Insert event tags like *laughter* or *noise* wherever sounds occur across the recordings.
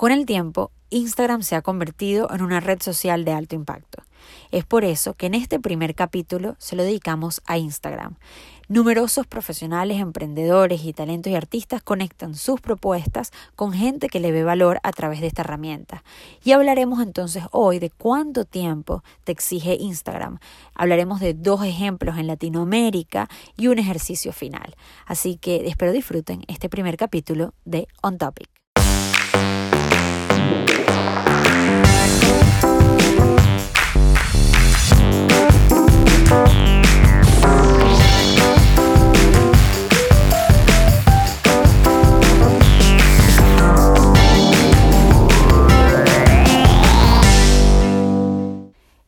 Con el tiempo, Instagram se ha convertido en una red social de alto impacto. Es por eso que en este primer capítulo se lo dedicamos a Instagram. Numerosos profesionales, emprendedores y talentos y artistas conectan sus propuestas con gente que le ve valor a través de esta herramienta. Y hablaremos entonces hoy de cuánto tiempo te exige Instagram. Hablaremos de dos ejemplos en Latinoamérica y un ejercicio final. Así que espero disfruten este primer capítulo de On Topic.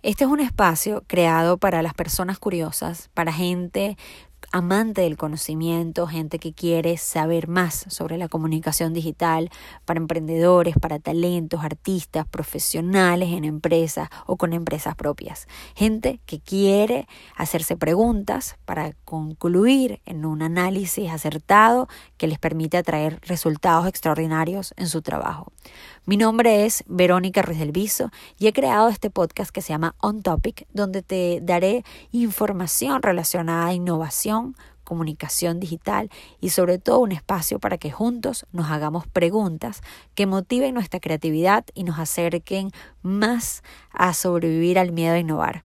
Este es un espacio creado para las personas curiosas, para gente amante del conocimiento, gente que quiere saber más sobre la comunicación digital, para emprendedores, para talentos, artistas, profesionales en empresas o con empresas propias. Gente que quiere hacerse preguntas para concluir en un análisis acertado que les permite atraer resultados extraordinarios en su trabajo. Mi nombre es Verónica Ruiz del Viso y he creado este podcast que se llama On Topic, donde te daré información relacionada a innovación, comunicación digital y sobre todo un espacio para que juntos nos hagamos preguntas que motiven nuestra creatividad y nos acerquen más a sobrevivir al miedo a innovar.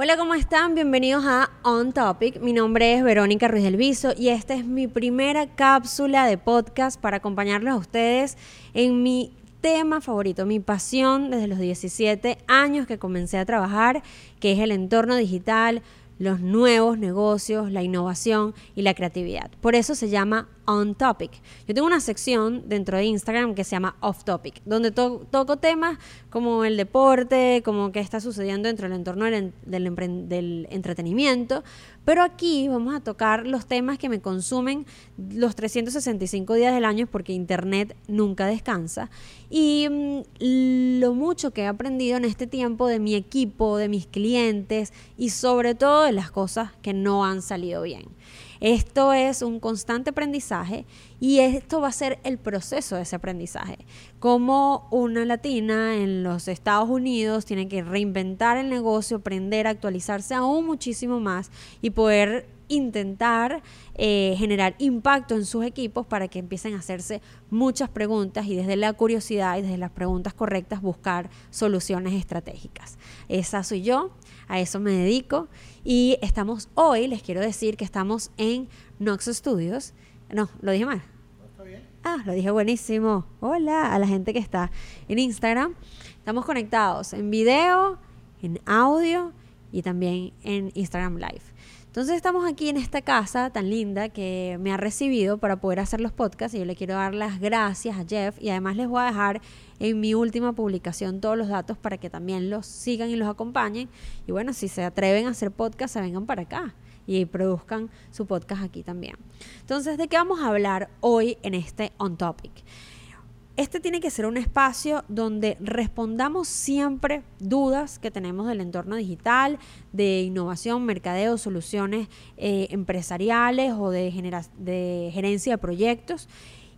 Hola, ¿cómo están? Bienvenidos a On Topic. Mi nombre es Verónica Ruiz del Viso y esta es mi primera cápsula de podcast para acompañarlos a ustedes en mi tema favorito, mi pasión desde los 17 años que comencé a trabajar, que es el entorno digital, los nuevos negocios, la innovación y la creatividad. Por eso se llama On Topic. Yo tengo una sección dentro de Instagram que se llama Off Topic, donde toco temas como el deporte, como qué está sucediendo dentro del entorno del, del entretenimiento, pero aquí vamos a tocar los temas que me consumen los 365 días del año porque Internet nunca descansa. Y mm, lo mucho que he aprendido en este tiempo de mi equipo, de mis clientes y sobre todo de las cosas que no han salido bien. Esto es un constante aprendizaje y esto va a ser el proceso de ese aprendizaje. Como una latina en los Estados Unidos tiene que reinventar el negocio, aprender a actualizarse aún muchísimo más y poder intentar eh, generar impacto en sus equipos para que empiecen a hacerse muchas preguntas y desde la curiosidad y desde las preguntas correctas buscar soluciones estratégicas. Esa soy yo, a eso me dedico y estamos hoy, les quiero decir que estamos en Nox Studios. No, lo dije mal. Ah, lo dije buenísimo. Hola a la gente que está en Instagram. Estamos conectados en video, en audio y también en Instagram Live. Entonces estamos aquí en esta casa tan linda que me ha recibido para poder hacer los podcasts y yo le quiero dar las gracias a Jeff y además les voy a dejar en mi última publicación todos los datos para que también los sigan y los acompañen. Y bueno, si se atreven a hacer podcast, se vengan para acá y produzcan su podcast aquí también. Entonces, ¿de qué vamos a hablar hoy en este On Topic? Este tiene que ser un espacio donde respondamos siempre dudas que tenemos del entorno digital, de innovación, mercadeo, soluciones eh, empresariales o de, de gerencia de proyectos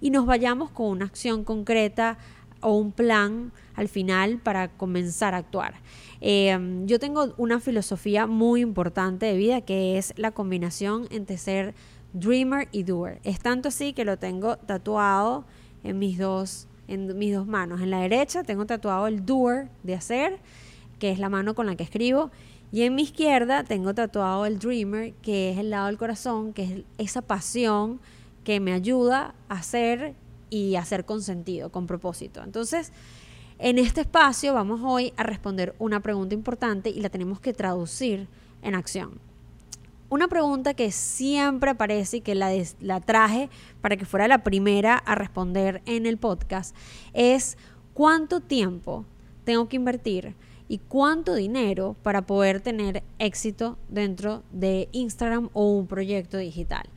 y nos vayamos con una acción concreta o un plan al final para comenzar a actuar. Eh, yo tengo una filosofía muy importante de vida que es la combinación entre ser dreamer y doer. Es tanto así que lo tengo tatuado en mis dos en mis dos manos. En la derecha tengo tatuado el doer de hacer, que es la mano con la que escribo. Y en mi izquierda tengo tatuado el dreamer, que es el lado del corazón, que es esa pasión que me ayuda a hacer y hacer con sentido, con propósito. Entonces, en este espacio vamos hoy a responder una pregunta importante y la tenemos que traducir en acción. Una pregunta que siempre aparece y que la, la traje para que fuera la primera a responder en el podcast es ¿cuánto tiempo tengo que invertir y cuánto dinero para poder tener éxito dentro de Instagram o un proyecto digital.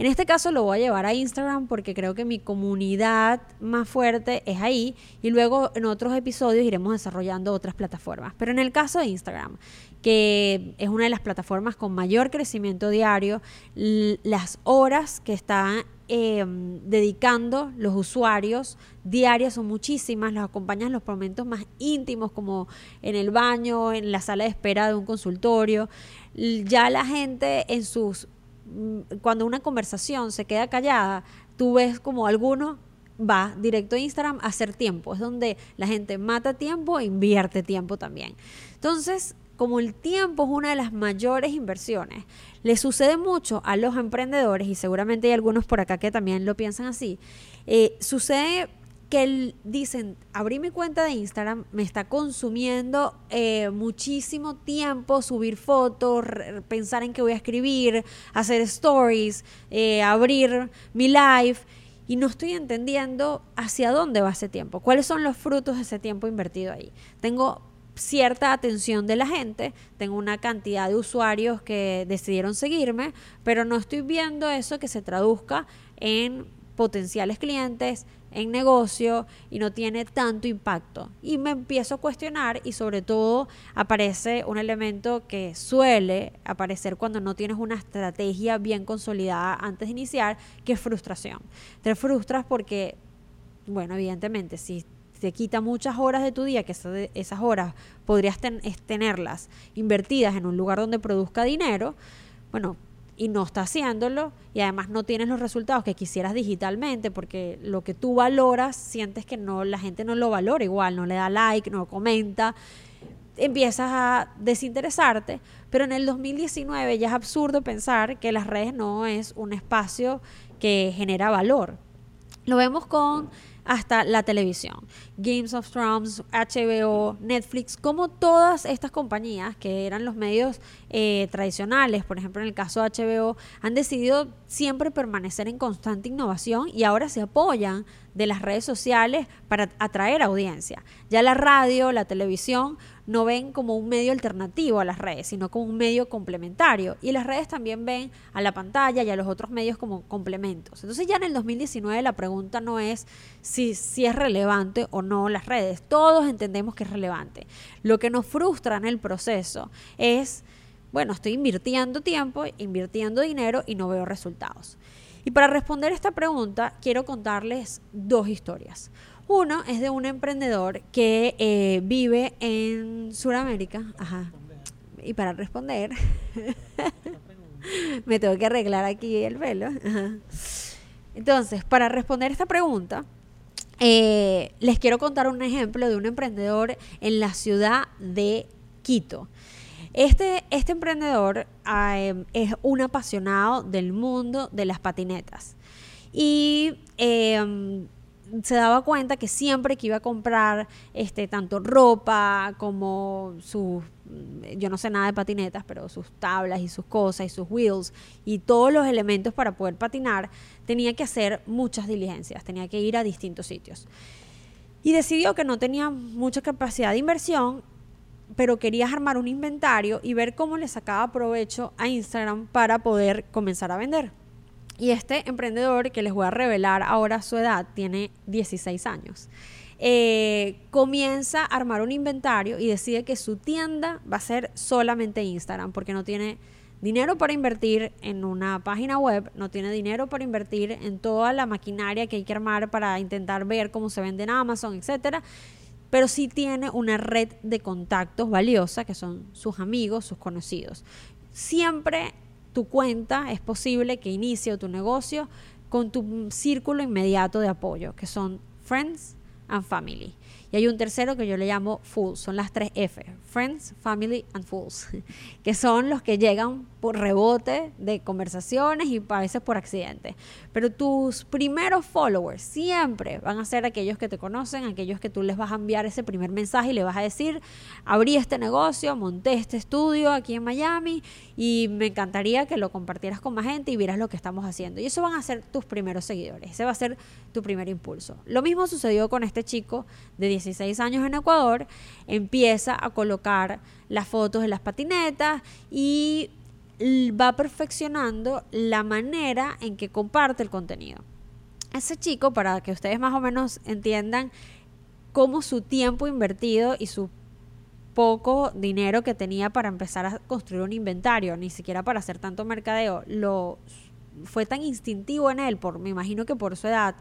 En este caso lo voy a llevar a Instagram porque creo que mi comunidad más fuerte es ahí y luego en otros episodios iremos desarrollando otras plataformas. Pero en el caso de Instagram, que es una de las plataformas con mayor crecimiento diario, las horas que están em, dedicando los usuarios diarias, son muchísimas, los acompañan los momentos más íntimos como en el baño, en la sala de espera de un consultorio. Ya la gente en sus, cuando una conversación se queda callada, tú ves como alguno va directo a Instagram a hacer tiempo. Es donde la gente mata tiempo e invierte tiempo también. Entonces, como el tiempo es una de las mayores inversiones, le sucede mucho a los emprendedores, y seguramente hay algunos por acá que también lo piensan así, eh, sucede que dicen, abrí mi cuenta de Instagram, me está consumiendo eh, muchísimo tiempo subir fotos, pensar en qué voy a escribir, hacer stories, eh, abrir mi live y no estoy entendiendo hacia dónde va ese tiempo, cuáles son los frutos de ese tiempo invertido ahí. Tengo cierta atención de la gente, tengo una cantidad de usuarios que decidieron seguirme, pero no estoy viendo eso que se traduzca en potenciales clientes, en negocio y no tiene tanto impacto. Y me empiezo a cuestionar y sobre todo aparece un elemento que suele aparecer cuando no tienes una estrategia bien consolidada antes de iniciar, que es frustración. Te frustras porque, bueno, evidentemente, si te quita muchas horas de tu día, que esas horas podrías tenerlas invertidas en un lugar donde produzca dinero, bueno, y no está haciéndolo y además no tienes los resultados que quisieras digitalmente porque lo que tú valoras sientes que no la gente no lo valora igual, no le da like, no comenta, empiezas a desinteresarte, pero en el 2019 ya es absurdo pensar que las redes no es un espacio que genera valor. Lo vemos con hasta la televisión. Games of Thrones, HBO, Netflix, como todas estas compañías que eran los medios eh, tradicionales, por ejemplo en el caso de HBO, han decidido siempre permanecer en constante innovación y ahora se apoyan de las redes sociales para atraer audiencia. Ya la radio, la televisión no ven como un medio alternativo a las redes, sino como un medio complementario. Y las redes también ven a la pantalla y a los otros medios como complementos. Entonces ya en el 2019 la pregunta no es si, si es relevante o no las redes. Todos entendemos que es relevante. Lo que nos frustra en el proceso es, bueno, estoy invirtiendo tiempo, invirtiendo dinero y no veo resultados. Y para responder esta pregunta, quiero contarles dos historias. Uno es de un emprendedor que eh, vive en Sudamérica. Ajá. Y para responder, *laughs* me tengo que arreglar aquí el pelo. Entonces, para responder esta pregunta, eh, les quiero contar un ejemplo de un emprendedor en la ciudad de Quito. Este, este emprendedor eh, es un apasionado del mundo de las patinetas. Y se daba cuenta que siempre que iba a comprar este, tanto ropa como sus, yo no sé nada de patinetas, pero sus tablas y sus cosas y sus wheels y todos los elementos para poder patinar, tenía que hacer muchas diligencias, tenía que ir a distintos sitios. Y decidió que no tenía mucha capacidad de inversión, pero quería armar un inventario y ver cómo le sacaba provecho a Instagram para poder comenzar a vender. Y este emprendedor, que les voy a revelar ahora su edad, tiene 16 años. Eh, comienza a armar un inventario y decide que su tienda va a ser solamente Instagram, porque no tiene dinero para invertir en una página web, no tiene dinero para invertir en toda la maquinaria que hay que armar para intentar ver cómo se vende en Amazon, etcétera, pero sí tiene una red de contactos valiosa que son sus amigos, sus conocidos. Siempre tu cuenta es posible que inicie tu negocio con tu círculo inmediato de apoyo, que son friends and family. Y hay un tercero que yo le llamo fools, son las tres F, friends, family and fools, *laughs* que son los que llegan por rebote de conversaciones y a veces por accidente. Pero tus primeros followers siempre van a ser aquellos que te conocen, aquellos que tú les vas a enviar ese primer mensaje y le vas a decir, abrí este negocio, monté este estudio aquí en Miami y me encantaría que lo compartieras con más gente y vieras lo que estamos haciendo. Y eso van a ser tus primeros seguidores, ese va a ser tu primer impulso. Lo mismo sucedió con este chico de 16 años en Ecuador, empieza a colocar las fotos de las patinetas y va perfeccionando la manera en que comparte el contenido. Ese chico, para que ustedes más o menos entiendan cómo su tiempo invertido y su poco dinero que tenía para empezar a construir un inventario, ni siquiera para hacer tanto mercadeo, lo, fue tan instintivo en él, por, me imagino que por su edad,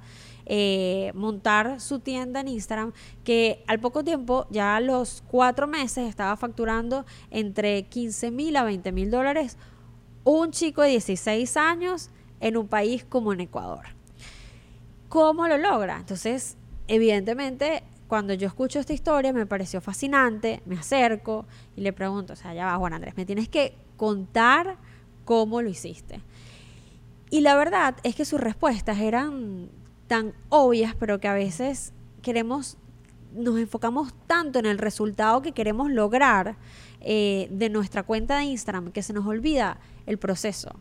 eh, montar su tienda en Instagram, que al poco tiempo, ya a los cuatro meses, estaba facturando entre 15 mil a 20 mil dólares un chico de 16 años en un país como en Ecuador. ¿Cómo lo logra? Entonces, evidentemente, cuando yo escucho esta historia me pareció fascinante, me acerco y le pregunto, o sea, ya va Juan Andrés, me tienes que contar cómo lo hiciste. Y la verdad es que sus respuestas eran tan obvias, pero que a veces queremos, nos enfocamos tanto en el resultado que queremos lograr eh, de nuestra cuenta de Instagram que se nos olvida el proceso.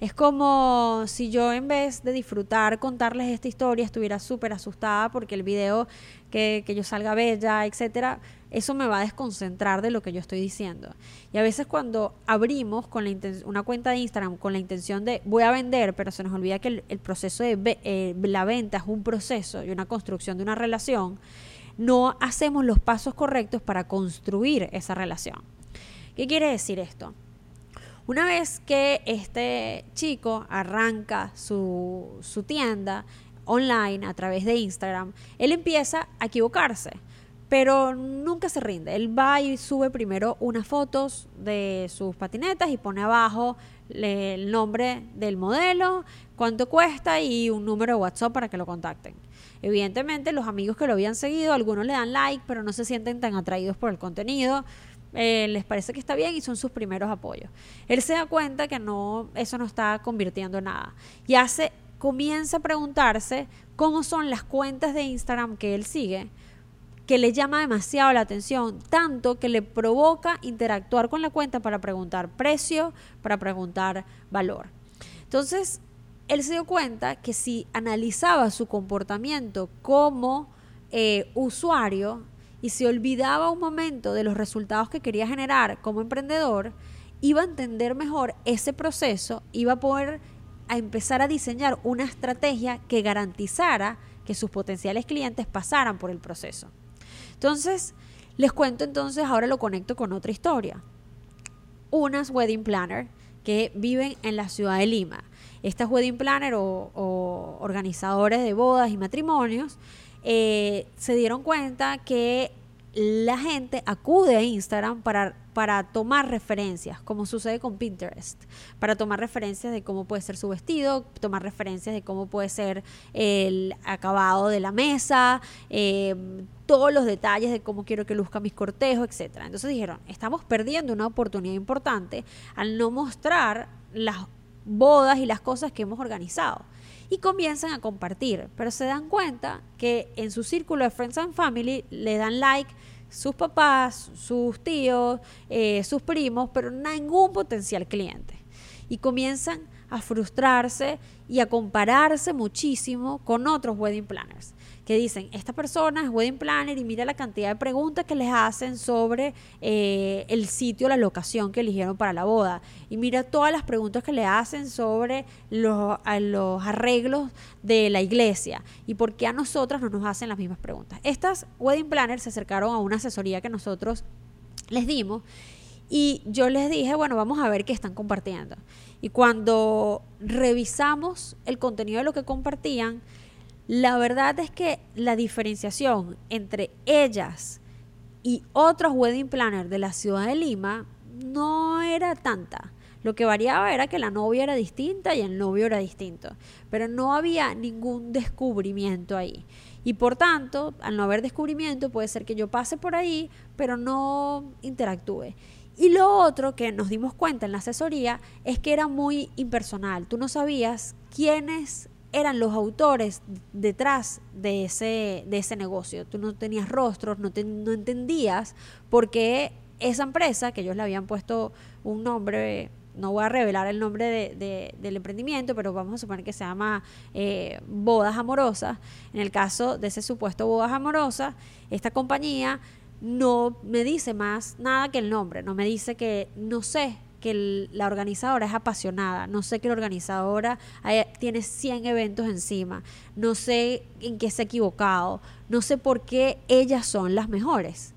Es como si yo en vez de disfrutar contarles esta historia estuviera súper asustada porque el video que, que, yo salga bella, etcétera, eso me va a desconcentrar de lo que yo estoy diciendo. Y a veces cuando abrimos con una cuenta de Instagram con la intención de voy a vender, pero se nos olvida que el, proceso de eh, la venta es un proceso y una construcción de una relación, no hacemos los pasos correctos para construir esa relación. ¿Qué quiere decir esto? Una vez que este chico arranca su, su tienda online a través de Instagram, él empieza a equivocarse pero nunca se rinde. Él va y sube primero unas fotos de sus patinetas y pone abajo el nombre del modelo, cuánto cuesta y un número de WhatsApp para que lo contacten. Evidentemente, los amigos que lo habían seguido, algunos le dan like, pero no se sienten tan atraídos por el contenido. Eh, les parece que está bien y son sus primeros apoyos. Él se da cuenta que no, eso no está convirtiendo en nada. Y hace, comienza a preguntarse cómo son las cuentas de Instagram que él sigue que le llama demasiado la atención, tanto que le provoca interactuar con la cuenta para preguntar precio, para preguntar valor. Entonces, él se dio cuenta que si analizaba su comportamiento como eh, usuario y se olvidaba un momento de los resultados que quería generar como emprendedor, iba a entender mejor ese proceso, iba a poder a empezar a diseñar una estrategia que garantizara que sus potenciales clientes pasaran por el proceso. Entonces, les cuento entonces, ahora lo conecto con otra historia. Unas wedding planner que viven en la ciudad de Lima. Estas wedding planner o, organizadores de bodas y matrimonios eh, se dieron cuenta que la gente acude a Instagram para, para tomar referencias, como sucede con Pinterest, para tomar referencias de cómo puede ser su vestido, tomar referencias de cómo puede ser el acabado de la mesa, eh, todos los detalles de cómo quiero que luzca mis cortejos, etc. Entonces dijeron, estamos perdiendo una oportunidad importante al no mostrar las bodas y las cosas que hemos organizado y comienzan a compartir, pero se dan cuenta que en su círculo de Friends and Family le dan like sus papás, sus tíos, eh, sus primos, pero ningún potencial cliente. Y comienzan a frustrarse y a compararse muchísimo con otros wedding planners que dicen, esta persona es wedding planner y mira la cantidad de preguntas que les hacen sobre eh, el sitio, la locación que eligieron para la boda. Y mira todas las preguntas que le hacen sobre los, los arreglos de la iglesia y por qué a nosotras no nos hacen las mismas preguntas. Estas wedding planners se acercaron a una asesoría que nosotros les dimos y yo les dije, bueno, vamos a ver qué están compartiendo. Y cuando revisamos el contenido de lo que compartían, la verdad es que la diferenciación entre ellas y otros wedding planners de la ciudad de Lima no era tanta. Lo que variaba era que la novia era distinta y el novio era distinto, pero no había ningún descubrimiento ahí. Y por tanto, al no haber descubrimiento, puede ser que yo pase por ahí, pero no interactúe. Y lo otro que nos dimos cuenta en la asesoría es que era muy impersonal. Tú no sabías quiénes eran los autores detrás de ese, de ese negocio. Tú no tenías rostros, no, no entendías por qué esa empresa, que ellos le habían puesto un nombre, no voy a revelar el nombre de, del emprendimiento, pero vamos a suponer que se llama eh, Bodas Amorosas. En el caso de ese supuesto Bodas Amorosas, esta compañía no me dice más nada que el nombre, no me dice que no sé que la organizadora es apasionada, no sé que la organizadora tiene 100 eventos encima, no sé en qué se ha equivocado, no sé por qué ellas son las mejores.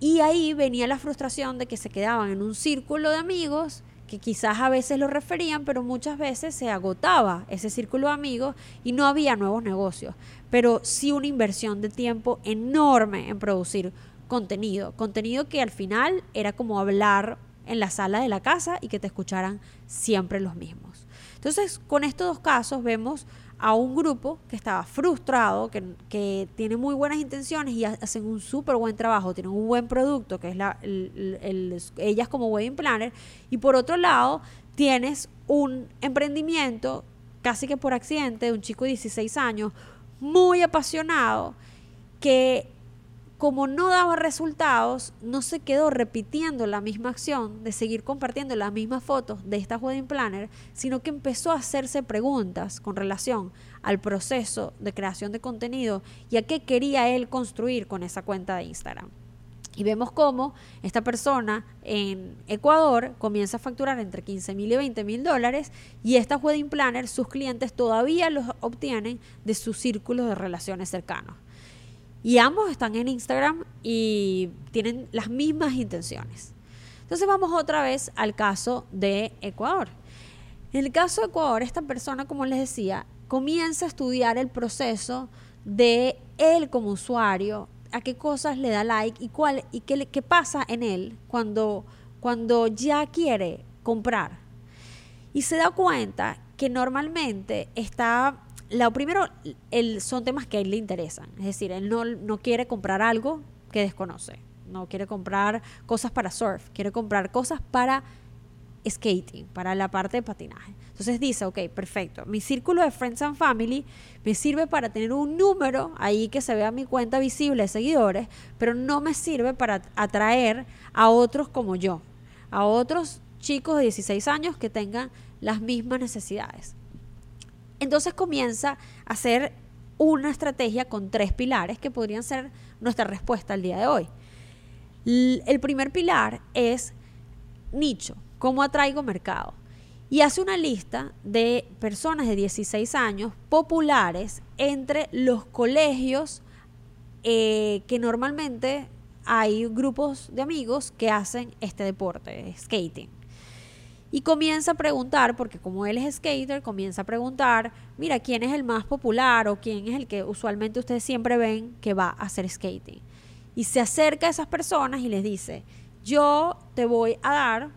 Y ahí venía la frustración de que se quedaban en un círculo de amigos que quizás a veces lo referían, pero muchas veces se agotaba ese círculo de amigos y no había nuevos negocios, pero sí una inversión de tiempo enorme en producir contenido, contenido que al final era como hablar en la sala de la casa y que te escucharan siempre los mismos. Entonces, con estos dos casos vemos a un grupo que estaba frustrado, que, tiene muy buenas intenciones y hacen un súper buen trabajo, tienen un buen producto, que es la, ellas como wedding planner, y por otro lado tienes un emprendimiento casi que por accidente de un chico de 16 años, muy apasionado, que como no daba resultados, no se quedó repitiendo la misma acción de seguir compartiendo las mismas fotos de esta wedding planner, sino que empezó a hacerse preguntas con relación al proceso de creación de contenido y a qué quería él construir con esa cuenta de Instagram. Y vemos cómo esta persona en Ecuador comienza a facturar entre 15 mil y 20 mil dólares y esta wedding planner, sus clientes todavía los obtienen de sus círculos de relaciones cercanos. Y ambos están en Instagram y tienen las mismas intenciones. Entonces vamos otra vez al caso de Ecuador. En el caso de Ecuador, esta persona, como les decía, comienza a estudiar el proceso de él como usuario, a qué cosas le da like y, cuál, y qué, qué pasa en él cuando, cuando ya quiere comprar. Y se da cuenta que normalmente está lo primero, son temas que a él le interesan. Es decir, él no, no quiere comprar algo que desconoce. No quiere comprar cosas para surf. Quiere comprar cosas para skating, para la parte de patinaje. Entonces dice, ok, perfecto. Mi círculo de Friends and Family me sirve para tener un número ahí que se vea mi cuenta visible de seguidores, pero no me sirve para atraer a otros como yo, a otros chicos de 16 años que tengan las mismas necesidades. Entonces comienza a hacer una estrategia con tres pilares que podrían ser nuestra respuesta al día de hoy. El primer pilar es nicho, cómo atraigo mercado. Y hace una lista de personas de 16 años populares entre los colegios eh, que normalmente hay grupos de amigos que hacen este deporte, skating. Y comienza a preguntar, porque como él es skater, comienza a preguntar, mira, ¿quién es el más popular o quién es el que usualmente ustedes siempre ven que va a hacer skating? Y se acerca a esas personas y les dice, yo te voy a dar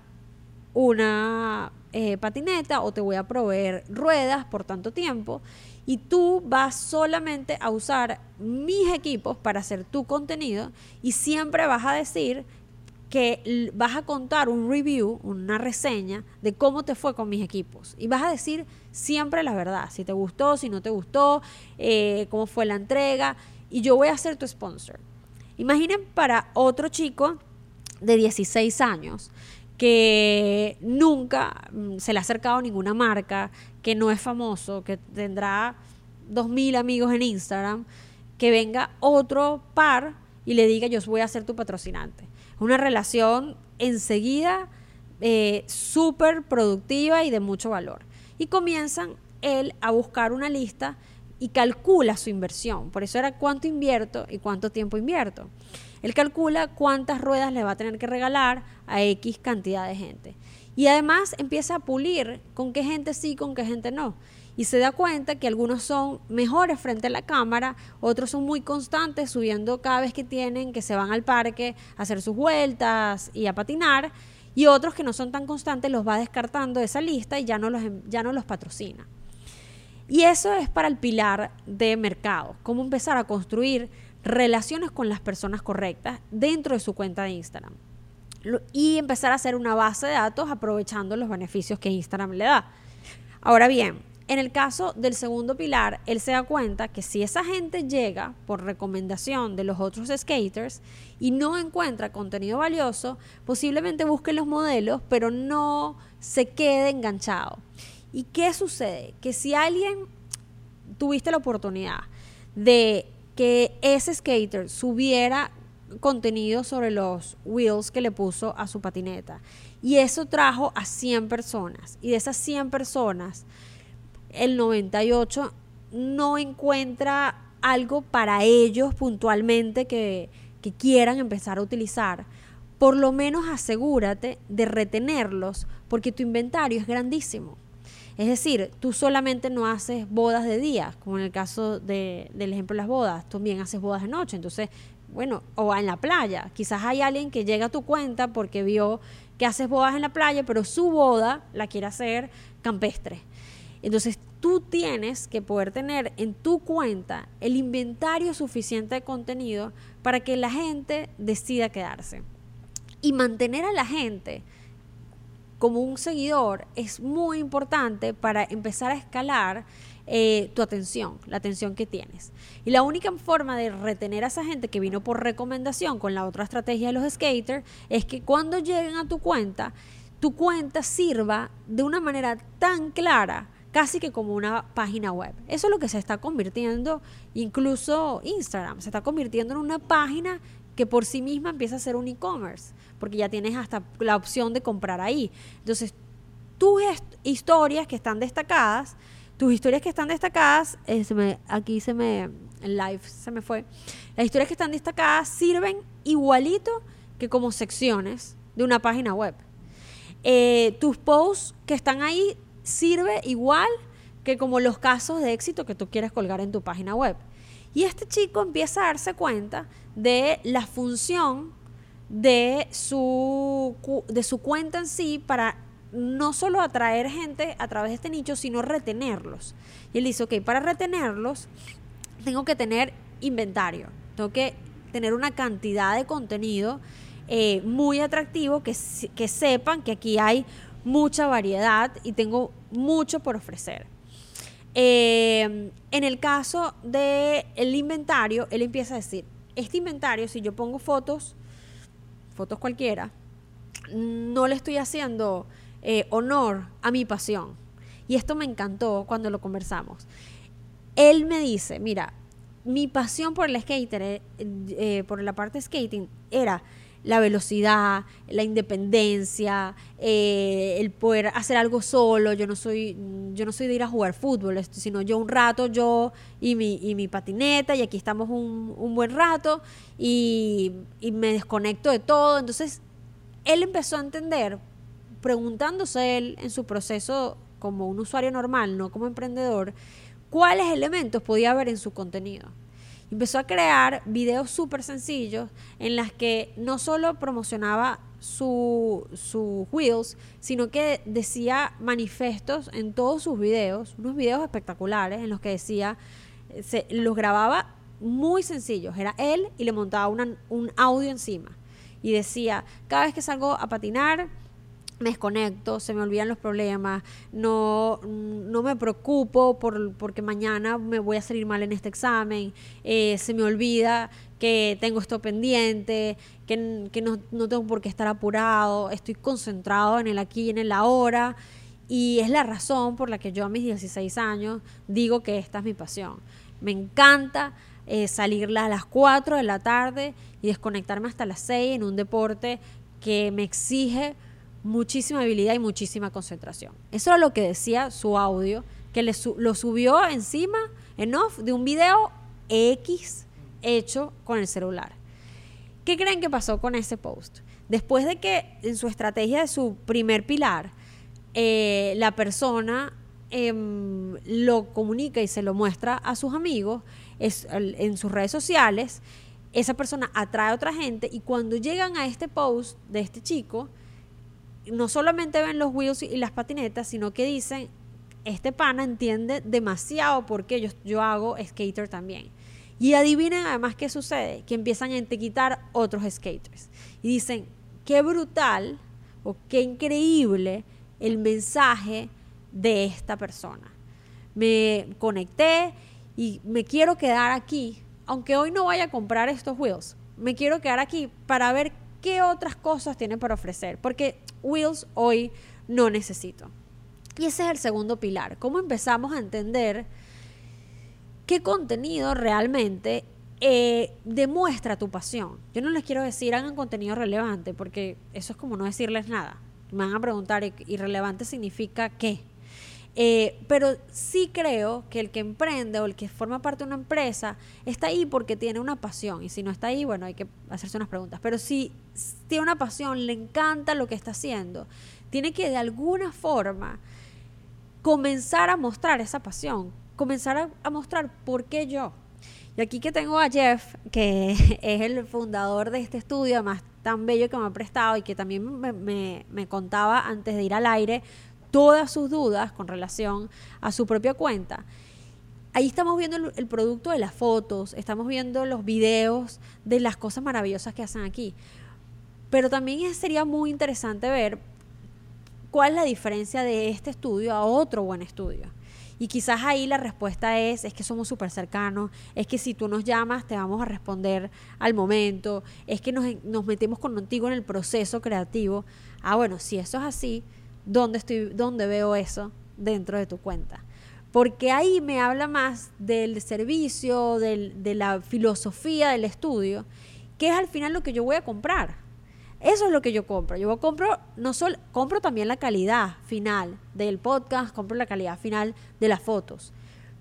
una eh, patineta o te voy a proveer ruedas por tanto tiempo y tú vas solamente a usar mis equipos para hacer tu contenido y siempre vas a decir que vas a contar un review, una reseña de cómo te fue con mis equipos. Y vas a decir siempre la verdad, si te gustó, si no te gustó, eh, cómo fue la entrega. Y yo voy a ser tu sponsor. Imaginen para otro chico de 16 años que nunca mm, se le ha acercado ninguna marca, que no es famoso, que tendrá 2.000 amigos en Instagram, que venga otro par y le diga yo voy a ser tu patrocinante una relación enseguida eh, súper productiva y de mucho valor. Y comienzan él a buscar una lista y calcula su inversión. Por eso era cuánto invierto y cuánto tiempo invierto. Él calcula cuántas ruedas le va a tener que regalar a X cantidad de gente. Y además empieza a pulir con qué gente sí, con qué gente no y se da cuenta que algunos son mejores frente a la cámara, otros son muy constantes subiendo cada vez que tienen, que se van al parque a hacer sus vueltas y a patinar, y otros que no son tan constantes los va descartando de esa lista y ya no los, ya no los patrocina. Y eso es para el pilar de mercado, cómo empezar a construir relaciones con las personas correctas dentro de su cuenta de Instagram y empezar a hacer una base de datos aprovechando los beneficios que Instagram le da. Ahora bien, en el caso del segundo pilar, él se da cuenta que si esa gente llega por recomendación de los otros skaters y no encuentra contenido valioso, posiblemente busque los modelos, pero no se quede enganchado. ¿Y qué sucede? Que si alguien tuviste la oportunidad de que ese skater subiera contenido sobre los wheels que le puso a su patineta y eso trajo a 100 personas y de esas 100 personas el 98 no encuentra algo para ellos puntualmente que, quieran empezar a utilizar, por lo menos asegúrate de retenerlos porque tu inventario es grandísimo. Es decir, tú solamente no haces bodas de día, como en el caso del ejemplo de las bodas, también haces bodas de noche. Entonces, bueno, o en la playa. Quizás hay alguien que llega a tu cuenta porque vio que haces bodas en la playa, pero su boda la quiere hacer campestre. Entonces, tú tienes que poder tener en tu cuenta el inventario suficiente de contenido para que la gente decida quedarse. Y mantener a la gente como un seguidor es muy importante para empezar a escalar eh, tu atención, la atención que tienes. Y la única forma de retener a esa gente que vino por recomendación con la otra estrategia de los skaters es que cuando lleguen a tu cuenta, tu cuenta sirva de una manera tan clara casi que como una página web. Eso es lo que se está convirtiendo, incluso Instagram, se está convirtiendo en una página que por sí misma empieza a ser un e-commerce, porque ya tienes hasta la opción de comprar ahí. Entonces, tus historias que están destacadas, tus historias que están destacadas, eh, aquí se me, live se me fue, las historias que están destacadas sirven igualito que como secciones de una página web. Eh, tus posts que están ahí sirve igual que como los casos de éxito que tú quieres colgar en tu página web. Y este chico empieza a darse cuenta de la función de su, de su cuenta en sí para no solo atraer gente a través de este nicho, sino retenerlos. Y él dice, ok, para retenerlos tengo que tener inventario, tengo que tener una cantidad de contenido eh, muy atractivo, que, que sepan que aquí hay mucha variedad y tengo mucho por ofrecer. Eh, en el caso del el inventario, él empieza a decir, este inventario, si yo pongo fotos, fotos cualquiera, no le estoy haciendo eh, honor a mi pasión. Y esto me encantó cuando lo conversamos. Él me dice, mira, mi pasión por el skater, eh, por la parte skating, era la velocidad, la independencia, eh, el poder hacer algo solo. Yo no soy, yo no soy de ir a jugar fútbol, sino yo un rato, yo y mi, y mi patineta, y aquí estamos un, un buen rato, y, y me desconecto de todo. Entonces, él empezó a entender, preguntándose él en su proceso como un usuario normal, no como emprendedor, cuáles elementos podía haber en su contenido empezó a crear videos súper sencillos en las que no solo promocionaba su, su Wheels, sino que decía manifestos en todos sus videos, unos videos espectaculares en los que decía, se, los grababa muy sencillos, era él y le montaba un audio encima. Y decía, cada vez que salgo a patinar, me desconecto, se me olvidan los problemas, no, no me preocupo por, porque mañana me voy a salir mal en este examen, eh, se me olvida que tengo esto pendiente, que, que no, no, tengo por qué estar apurado, estoy concentrado en el aquí y en el ahora. Y es la razón por la que yo a mis 16 años digo que esta es mi pasión. Me encanta eh, salir a las 4 de la tarde y desconectarme hasta las 6 en un deporte que me exige muchísima habilidad y muchísima concentración. Eso era lo que decía su audio, que le lo subió encima, en off, de un video X hecho con el celular. ¿Qué creen que pasó con ese post? Después de que en su estrategia de su primer pilar, eh, la persona em, lo comunica y se lo muestra a sus amigos en sus redes sociales, esa persona atrae a otra gente y cuando llegan a este post de este chico, no solamente ven los wheels y las patinetas, sino que dicen, este pana entiende demasiado porque yo, yo hago skater también. Y adivinen además qué sucede, que empiezan a etiquetar otros skaters. Y dicen, qué brutal o qué increíble el mensaje de esta persona. Me conecté y me quiero quedar aquí, aunque hoy no vaya a comprar estos wheels, me quiero quedar aquí para ver qué otras cosas tiene para ofrecer. Porque Wheels hoy no necesito. Y ese es el segundo pilar. ¿Cómo empezamos a entender qué contenido realmente eh, demuestra tu pasión? Yo no les quiero decir hagan contenido relevante porque eso es como no decirles nada. Me van a preguntar, ¿irrelevante significa qué? Eh, pero sí creo que el que emprende o el que forma parte de una empresa está ahí porque tiene una pasión. Y si no está ahí, bueno, hay que hacerse unas preguntas. Pero si tiene una pasión, le encanta lo que está haciendo, tiene que de alguna forma comenzar a mostrar esa pasión, comenzar a, mostrar por qué yo. Y aquí que tengo a Jeff, que *laughs* es el fundador de este estudio, además tan bello que me ha prestado y que también me, me contaba antes de ir al aire todas sus dudas con relación a su propia cuenta. Ahí estamos viendo el, producto de las fotos, estamos viendo los videos de las cosas maravillosas que hacen aquí. Pero también sería muy interesante ver cuál es la diferencia de este estudio a otro buen estudio. Y quizás ahí la respuesta es, es que somos súper cercanos, es que si tú nos llamas te vamos a responder al momento, es que nos, nos metemos contigo en el proceso creativo. Ah, bueno, si eso es así, dónde, estoy, dónde veo eso dentro de tu cuenta. Porque ahí me habla más del servicio, de la filosofía del estudio, que es al final lo que yo voy a comprar. Eso es lo que yo compro. Yo compro, no solo, compro también la calidad final del podcast, compro la calidad final de las fotos,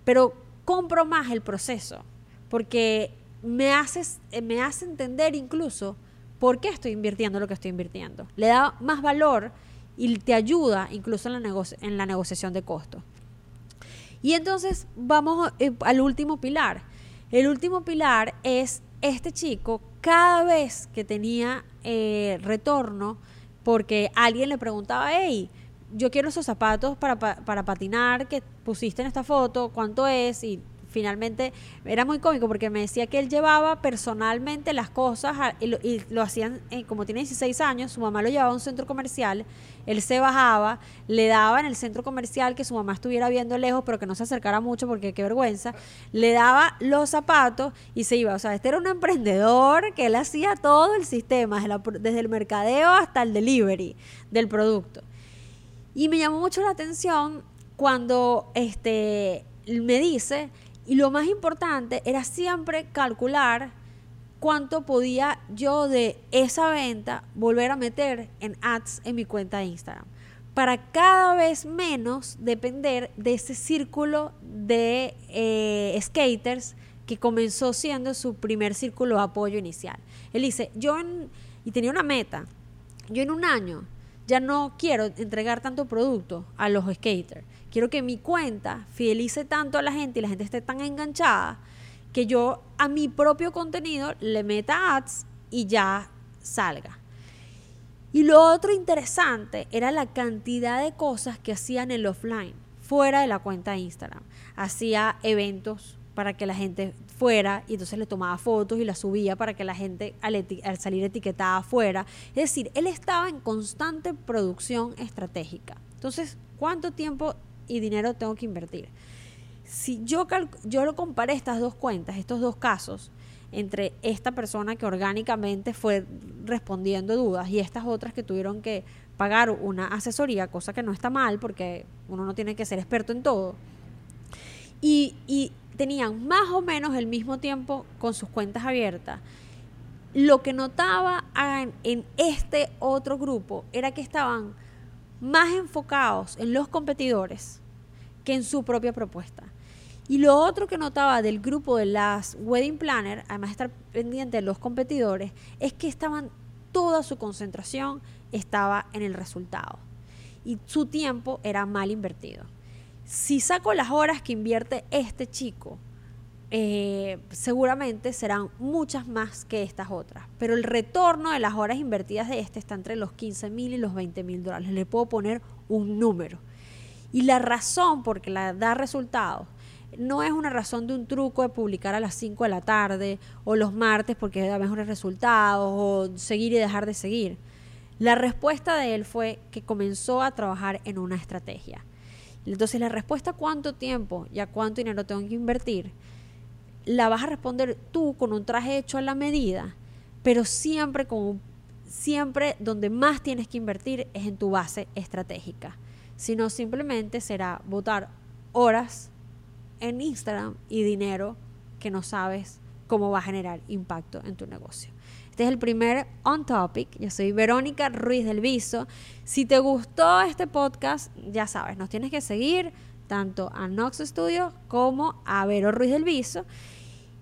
pero compro más el proceso, porque me hace, me hace entender incluso por qué estoy invirtiendo lo que estoy invirtiendo. Le da más valor y te ayuda incluso en la, negociación de costos. Y entonces vamos eh, al último pilar. El último pilar es este chico cada vez que tenía eh, retorno, porque alguien le preguntaba, hey, yo quiero esos zapatos para, para patinar que pusiste en esta foto, ¿cuánto es? Y finalmente era muy cómico porque me decía que él llevaba personalmente las cosas y, lo, hacían, eh, como tiene 16 años, su mamá lo llevaba a un centro comercial, él se bajaba, le daba en el centro comercial que su mamá estuviera viendo lejos, pero que no se acercara mucho porque qué vergüenza, le daba los zapatos y se iba. O sea, este era un emprendedor que él hacía todo el sistema, desde el mercadeo hasta el delivery del producto. Y me llamó mucho la atención cuando este, me dice y lo más importante era siempre calcular cuánto podía yo de esa venta volver a meter en ads en mi cuenta de Instagram. Para cada vez menos depender de ese círculo de eh, skaters que comenzó siendo su primer círculo de apoyo inicial. Él dice, yo y tenía una meta, yo en un año ya no quiero entregar tanto producto a los skaters quiero que mi cuenta fidelice tanto a la gente y la gente esté tan enganchada que yo a mi propio contenido le meta ads y ya salga. Y lo otro interesante era la cantidad de cosas que hacían en el offline, fuera de la cuenta de Instagram. Hacía eventos para que la gente fuera y entonces le tomaba fotos y las subía para que la gente al, al salir etiquetada fuera. Es decir, él estaba en constante producción estratégica. Entonces, ¿cuánto tiempo y dinero tengo que invertir. Si yo, yo lo comparé estas dos cuentas, estos dos casos, entre esta persona que orgánicamente fue respondiendo dudas y estas otras que tuvieron que pagar una asesoría, cosa que no está mal porque uno no tiene que ser experto en todo. Y, y tenían más o menos el mismo tiempo con sus cuentas abiertas. Lo que notaba en, en este otro grupo era que estaban más enfocados en los competidores que en su propia propuesta. Y lo otro que notaba del grupo de las wedding planner, además de estar pendiente de los competidores, es que estaban toda su concentración estaba en el resultado y su tiempo era mal invertido. Si saco las horas que invierte este chico, eh, seguramente serán muchas más que estas otras. Pero el retorno de las horas invertidas de este está entre los 15 mil y los 20 mil dólares. Le puedo poner un número. Y la razón por que la da resultados no es una razón de un truco de publicar a las 5 de la tarde o los martes porque da mejores resultados o seguir y dejar de seguir. La respuesta de él fue que comenzó a trabajar en una estrategia. Entonces la respuesta a cuánto tiempo y a cuánto dinero tengo que invertir la vas a responder tú con un traje hecho a la medida, pero siempre con siempre donde más tienes que invertir es en tu base estratégica. Si no, simplemente será votar horas en Instagram y dinero que no sabes cómo va a generar impacto en tu negocio. Este es el primer On Topic. Yo soy Verónica Ruiz del Viso. Si te gustó este podcast, ya sabes, nos tienes que seguir tanto a Nox Studio como a Vero Ruiz del Viso.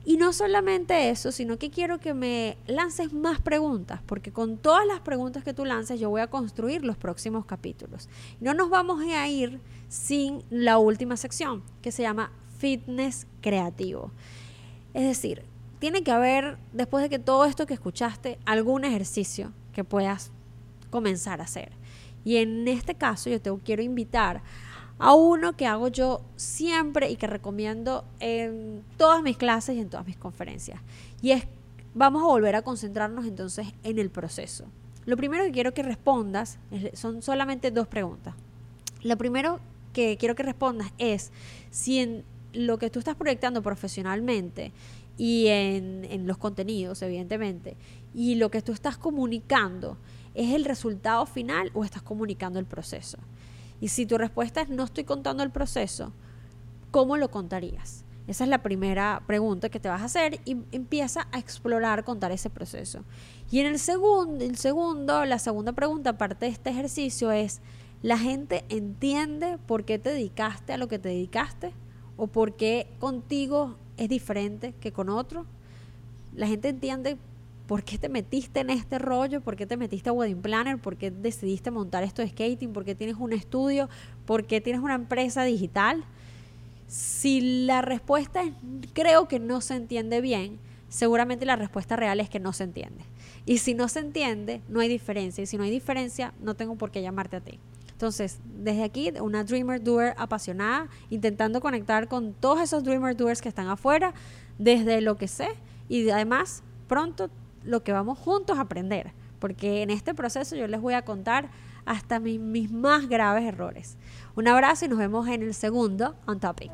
Y no solamente eso, sino que quiero que me lances más preguntas, porque con todas las preguntas que tú lances yo voy a construir los próximos capítulos. No nos vamos a ir sin la última sección, que se llama Fitness Creativo. Es decir, tiene que haber, después de que todo esto que escuchaste, algún ejercicio que puedas comenzar a hacer. Y en este caso yo te quiero invitar a uno que hago yo siempre y que recomiendo en todas mis clases y en todas mis conferencias. Y es, vamos a volver a concentrarnos entonces en el proceso. Lo primero que quiero que respondas son solamente dos preguntas. Lo primero que quiero que respondas es si en lo que tú estás proyectando profesionalmente y en, en los contenidos, evidentemente, y lo que tú estás comunicando es el resultado final o estás comunicando el proceso. Y si tu respuesta es no estoy contando el proceso, ¿cómo lo contarías? Esa es la primera pregunta que te vas a hacer y empieza a explorar contar ese proceso. Y en el segundo, el segundo, la segunda pregunta aparte de este ejercicio es, ¿la gente entiende por qué te dedicaste a lo que te dedicaste? ¿O por qué contigo es diferente que con otro? ¿La gente entiende ¿por qué te metiste en este rollo? ¿Por qué te metiste a Wedding Planner? ¿Por qué decidiste montar esto de skating? ¿Por qué tienes un estudio? ¿Por qué tienes una empresa digital? Si la respuesta es creo que no se entiende bien, seguramente la respuesta real es que no se entiende. Y si no se entiende, no hay diferencia. Y si no hay diferencia, no tengo por qué llamarte a ti. Entonces, desde aquí, una Dreamer Doer apasionada, intentando conectar con todos esos Dreamer Doers que están afuera, desde lo que sé y además pronto lo que vamos juntos a aprender, porque en este proceso yo les voy a contar hasta mis, mis más graves errores. Un abrazo y nos vemos en el segundo On Topic.